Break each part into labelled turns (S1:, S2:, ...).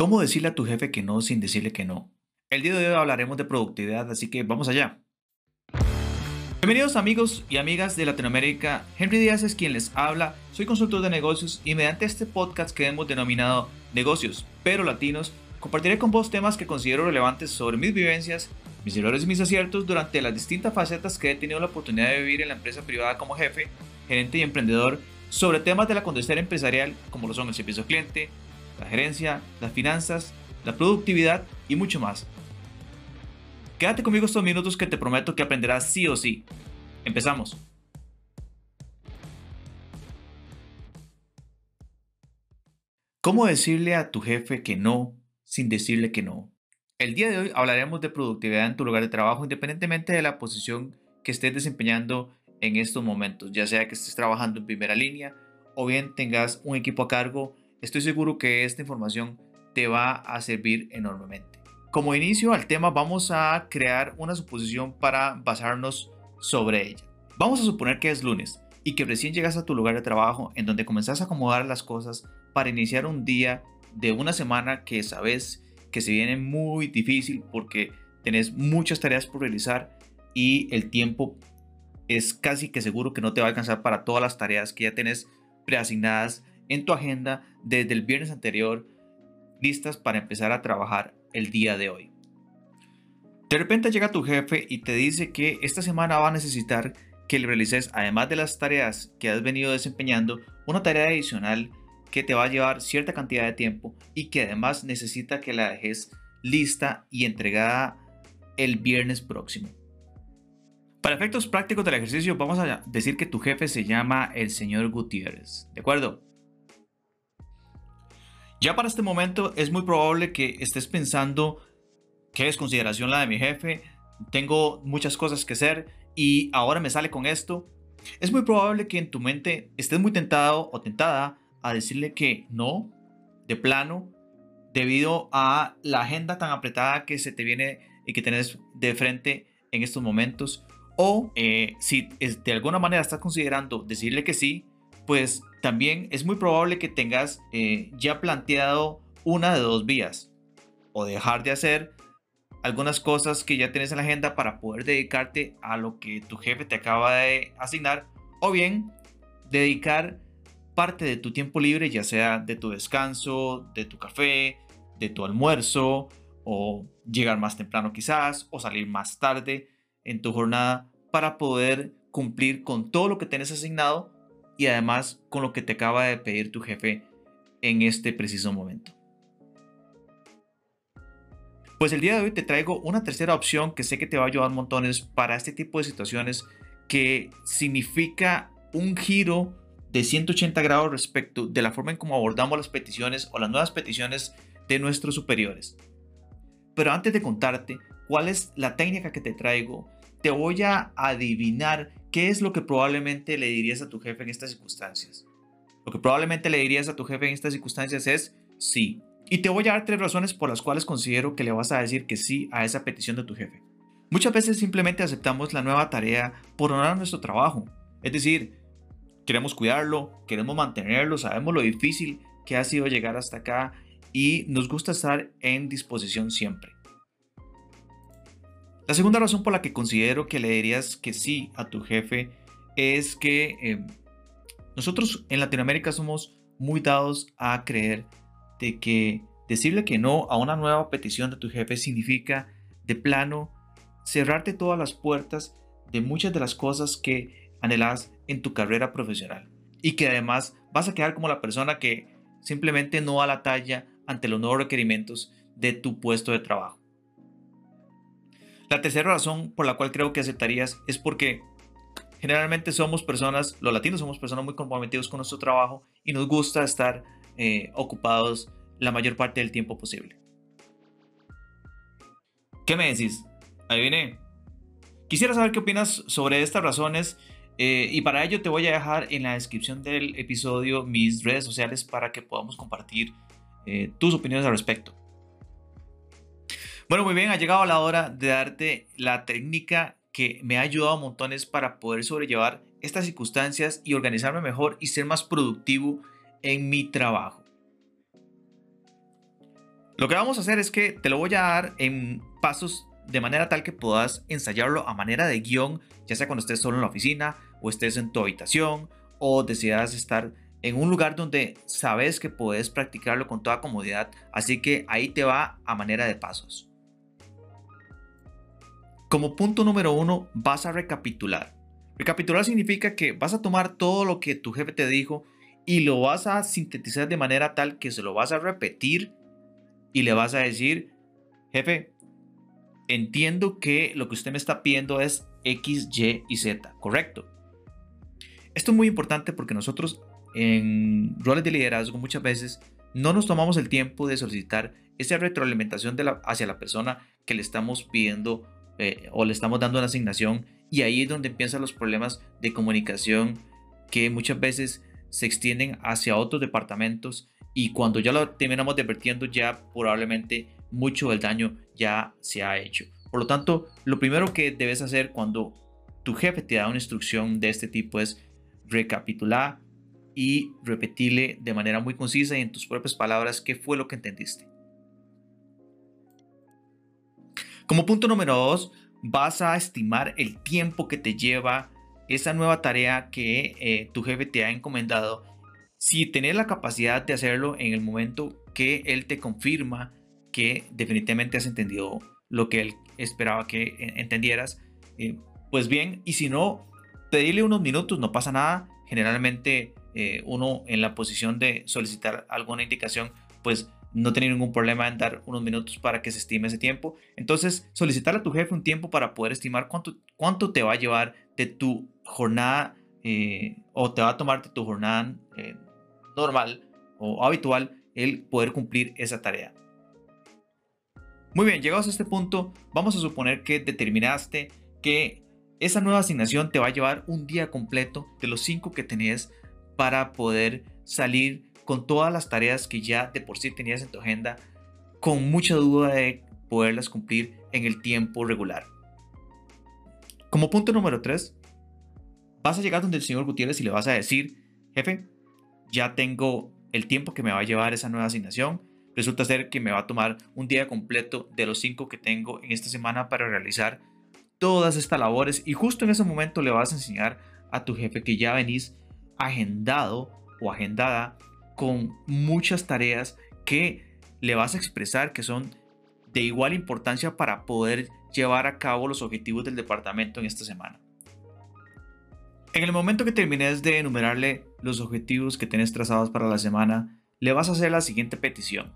S1: ¿Cómo decirle a tu jefe que no sin decirle que no? El día de hoy hablaremos de productividad, así que vamos allá. Bienvenidos amigos y amigas de Latinoamérica. Henry Díaz es quien les habla. Soy consultor de negocios y mediante este podcast que hemos denominado Negocios, pero latinos, compartiré con vos temas que considero relevantes sobre mis vivencias, mis errores y mis aciertos durante las distintas facetas que he tenido la oportunidad de vivir en la empresa privada como jefe, gerente y emprendedor, sobre temas de la conducta empresarial como lo son el servicio cliente, la gerencia, las finanzas, la productividad y mucho más. Quédate conmigo estos minutos que te prometo que aprenderás sí o sí. Empezamos. ¿Cómo decirle a tu jefe que no sin decirle que no? El día de hoy hablaremos de productividad en tu lugar de trabajo independientemente de la posición que estés desempeñando en estos momentos, ya sea que estés trabajando en primera línea o bien tengas un equipo a cargo Estoy seguro que esta información te va a servir enormemente. Como inicio al tema vamos a crear una suposición para basarnos sobre ella. Vamos a suponer que es lunes y que recién llegas a tu lugar de trabajo en donde comenzás a acomodar las cosas para iniciar un día de una semana que sabes que se viene muy difícil porque tenés muchas tareas por realizar y el tiempo es casi que seguro que no te va a alcanzar para todas las tareas que ya tenés preasignadas en tu agenda desde el viernes anterior, listas para empezar a trabajar el día de hoy. De repente llega tu jefe y te dice que esta semana va a necesitar que le realices, además de las tareas que has venido desempeñando, una tarea adicional que te va a llevar cierta cantidad de tiempo y que además necesita que la dejes lista y entregada el viernes próximo. Para efectos prácticos del ejercicio, vamos a decir que tu jefe se llama el señor Gutiérrez, ¿de acuerdo? Ya para este momento es muy probable que estés pensando qué es consideración la de mi jefe, tengo muchas cosas que hacer y ahora me sale con esto. Es muy probable que en tu mente estés muy tentado o tentada a decirle que no, de plano, debido a la agenda tan apretada que se te viene y que tienes de frente en estos momentos. O eh, si de alguna manera estás considerando decirle que sí, pues también es muy probable que tengas eh, ya planteado una de dos vías. O dejar de hacer algunas cosas que ya tienes en la agenda para poder dedicarte a lo que tu jefe te acaba de asignar. O bien dedicar parte de tu tiempo libre, ya sea de tu descanso, de tu café, de tu almuerzo, o llegar más temprano quizás, o salir más tarde en tu jornada para poder cumplir con todo lo que tienes asignado y además con lo que te acaba de pedir tu jefe en este preciso momento. Pues el día de hoy te traigo una tercera opción que sé que te va a ayudar montones para este tipo de situaciones que significa un giro de 180 grados respecto de la forma en cómo abordamos las peticiones o las nuevas peticiones de nuestros superiores. Pero antes de contarte cuál es la técnica que te traigo, te voy a adivinar ¿qué es lo que probablemente le dirías a tu jefe en estas circunstancias? Lo que probablemente le dirías a tu jefe en estas circunstancias es sí. Y te voy a dar tres razones por las cuales considero que le vas a decir que sí a esa petición de tu jefe. Muchas veces simplemente aceptamos la nueva tarea por honrar nuestro trabajo. Es decir, queremos cuidarlo, queremos mantenerlo, sabemos lo difícil que ha sido llegar hasta acá y nos gusta estar en disposición siempre. La segunda razón por la que considero que le dirías que sí a tu jefe es que eh, nosotros en Latinoamérica somos muy dados a creer de que decirle que no a una nueva petición de tu jefe significa de plano cerrarte todas las puertas de muchas de las cosas que anhelas en tu carrera profesional y que además vas a quedar como la persona que simplemente no a la talla ante los nuevos requerimientos de tu puesto de trabajo. La tercera razón por la cual creo que aceptarías es porque generalmente somos personas, los latinos somos personas muy comprometidos con nuestro trabajo y nos gusta estar eh, ocupados la mayor parte del tiempo posible. ¿Qué me decís? Ahí viene. Quisiera saber qué opinas sobre estas razones eh, y para ello te voy a dejar en la descripción del episodio mis redes sociales para que podamos compartir eh, tus opiniones al respecto. Bueno, muy bien, ha llegado la hora de darte la técnica que me ha ayudado montones para poder sobrellevar estas circunstancias y organizarme mejor y ser más productivo en mi trabajo. Lo que vamos a hacer es que te lo voy a dar en pasos de manera tal que puedas ensayarlo a manera de guion, ya sea cuando estés solo en la oficina o estés en tu habitación o decidas estar en un lugar donde sabes que puedes practicarlo con toda comodidad. Así que ahí te va a manera de pasos. Como punto número uno, vas a recapitular. Recapitular significa que vas a tomar todo lo que tu jefe te dijo y lo vas a sintetizar de manera tal que se lo vas a repetir y le vas a decir, jefe, entiendo que lo que usted me está pidiendo es X, Y y Z, ¿correcto? Esto es muy importante porque nosotros en roles de liderazgo muchas veces no nos tomamos el tiempo de solicitar esa retroalimentación de la, hacia la persona que le estamos pidiendo eh, o le estamos dando una asignación y ahí es donde empiezan los problemas de comunicación que muchas veces se extienden hacia otros departamentos y cuando ya lo terminamos advirtiendo ya probablemente mucho del daño ya se ha hecho. Por lo tanto, lo primero que debes hacer cuando tu jefe te da una instrucción de este tipo es recapitular y repetirle de manera muy concisa y en tus propias palabras qué fue lo que entendiste. Como punto número dos, vas a estimar el tiempo que te lleva esa nueva tarea que eh, tu jefe te ha encomendado. Si tenés la capacidad de hacerlo en el momento que él te confirma que definitivamente has entendido lo que él esperaba que eh, entendieras, eh, pues bien, y si no, pedirle unos minutos, no pasa nada. Generalmente uno en la posición de solicitar alguna indicación, pues no tiene ningún problema en dar unos minutos para que se estime ese tiempo. Entonces, solicitar a tu jefe un tiempo para poder estimar cuánto, cuánto te va a llevar de tu jornada o te va a tomar de tu jornada normal o habitual el poder cumplir esa tarea. Muy bien, llegados a este punto, vamos a suponer que determinaste que esa nueva asignación te va a llevar un día completo de los cinco que tenías para poder salir con todas las tareas que ya de por sí tenías en tu agenda, con mucha duda de poderlas cumplir en el tiempo regular. Como punto número 3, vas a llegar donde el señor Gutiérrez y le vas a decir, jefe, ya tengo el tiempo que me va a llevar esa nueva asignación, resulta ser que me va a tomar un día completo de los cinco que tengo en esta semana para realizar todas estas labores y justo en ese momento le vas a enseñar a tu jefe que ya venís agendado o agendada con muchas tareas que le vas a expresar que son de igual importancia para poder llevar a cabo los objetivos del departamento en esta semana. En el momento que termines de enumerarle los objetivos que tienes trazados para la semana, le vas a hacer la siguiente petición.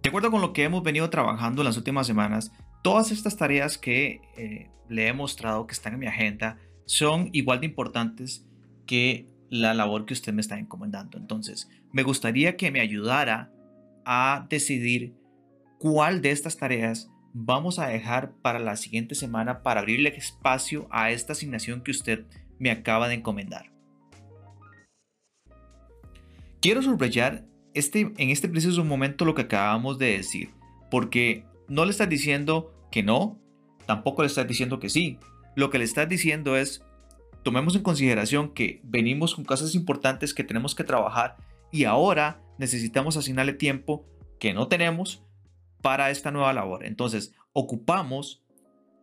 S1: De acuerdo con lo que hemos venido trabajando en las últimas semanas, todas estas tareas que eh, le he mostrado que están en mi agenda son igual de importantes que la labor que usted me está encomendando. Entonces, me gustaría que me ayudara a decidir cuál de estas tareas vamos a dejar para la siguiente semana para abrirle espacio a esta asignación que usted me acaba de encomendar. Quiero subrayar este, en este preciso momento lo que acabamos de decir, porque no le estás diciendo que no, tampoco le estás diciendo que sí. Lo que le estás diciendo es, tomemos en consideración que venimos con cosas importantes que tenemos que trabajar y ahora necesitamos asignarle tiempo que no tenemos para esta nueva labor. Entonces, ocupamos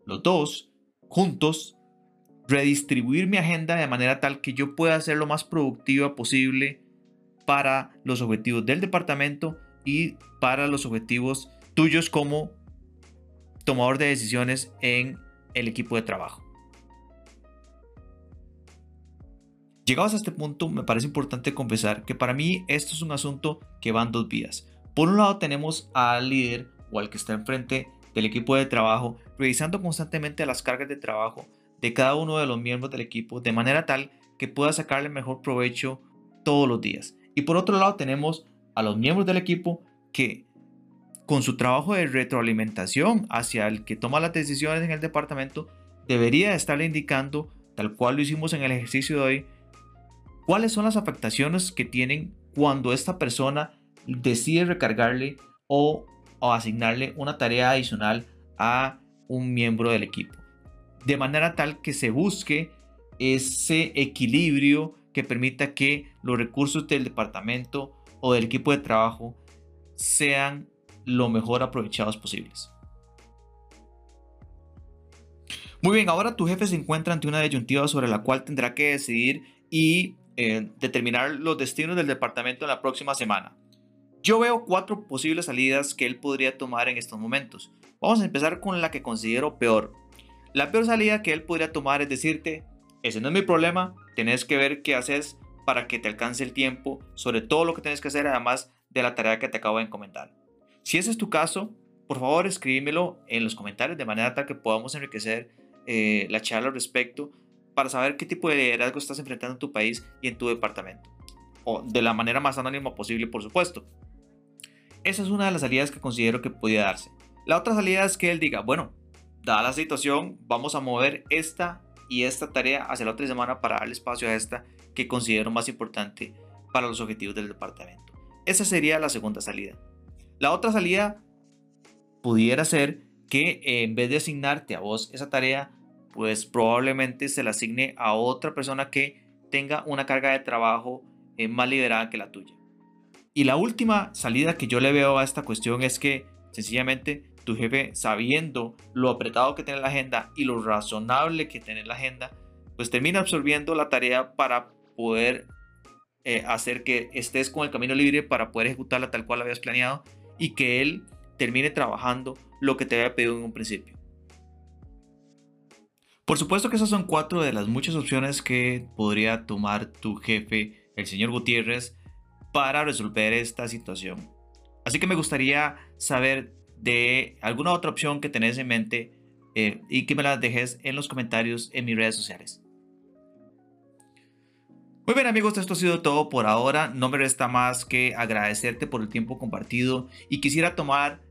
S1: los dos juntos redistribuir mi agenda de manera tal que yo pueda ser lo más productiva posible para los objetivos del departamento y para los objetivos tuyos como tomador de decisiones en el equipo de trabajo. Llegados a este punto, me parece importante confesar que para mí esto es un asunto que va en dos vías. Por un lado tenemos al líder o al que está enfrente del equipo de trabajo, revisando constantemente las cargas de trabajo de cada uno de los miembros del equipo de manera tal que pueda sacarle mejor provecho todos los días. Y por otro lado tenemos a los miembros del equipo que con su trabajo de retroalimentación hacia el que toma las decisiones en el departamento, debería estarle indicando, tal cual lo hicimos en el ejercicio de hoy, cuáles son las afectaciones que tienen cuando esta persona decide recargarle o, asignarle una tarea adicional a un miembro del equipo. De manera tal que se busque ese equilibrio que permita que los recursos del departamento o del equipo de trabajo sean lo mejor aprovechados posibles. Muy bien, ahora tu jefe se encuentra ante una disyuntiva sobre la cual tendrá que decidir y eh, determinar los destinos del departamento en la próxima semana. Yo veo cuatro posibles salidas que él podría tomar en estos momentos. Vamos a empezar con la que considero peor. La peor salida que él podría tomar es decirte, ese no es mi problema, tenés que ver qué haces para que te alcance el tiempo sobre todo lo que tienes que hacer además de la tarea que te acabo de encomendar. Si ese es tu caso, por favor escríbemelo en los comentarios de manera tal que podamos enriquecer eh, la charla al respecto para saber qué tipo de liderazgo estás enfrentando en tu país y en tu departamento. O de la manera más anónima posible, por supuesto. Esa es una de las salidas que considero que podría darse. La otra salida es que él diga, bueno, dada la situación, vamos a mover esta y esta tarea hacia la otra semana para darle espacio a esta que considero más importante para los objetivos del departamento. Esa sería la segunda salida. La otra salida pudiera ser que en vez de asignarte a vos esa tarea, pues probablemente se la asigne a otra persona que tenga una carga de trabajo eh, más liberada que la tuya. Y la última salida que yo le veo a esta cuestión es que sencillamente tu jefe, sabiendo lo apretado que tiene la agenda y lo razonable que tiene la agenda, pues termina absorbiendo la tarea para poder eh, hacer que estés con el camino libre para poder ejecutarla tal cual habías planeado y que él termine trabajando lo que te había pedido en un principio. Por supuesto que esas son cuatro de las muchas opciones que podría tomar tu jefe, el señor Gutiérrez, para resolver esta situación. Así que me gustaría saber de alguna otra opción que tenés en mente eh, y que me la dejes en los comentarios en mis redes sociales. Muy bien amigos, esto ha sido todo por ahora. No me resta más que agradecerte por el tiempo compartido y quisiera tomar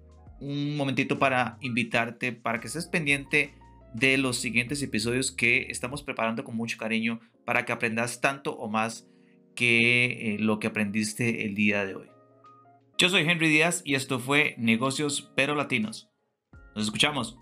S1: un momentito para invitarte para que estés pendiente de los siguientes episodios que estamos preparando con mucho cariño para que aprendas tanto o más que eh, lo que aprendiste el día de hoy. Yo soy Henry Díaz y esto fue Negocios pero Latinos. Nos escuchamos.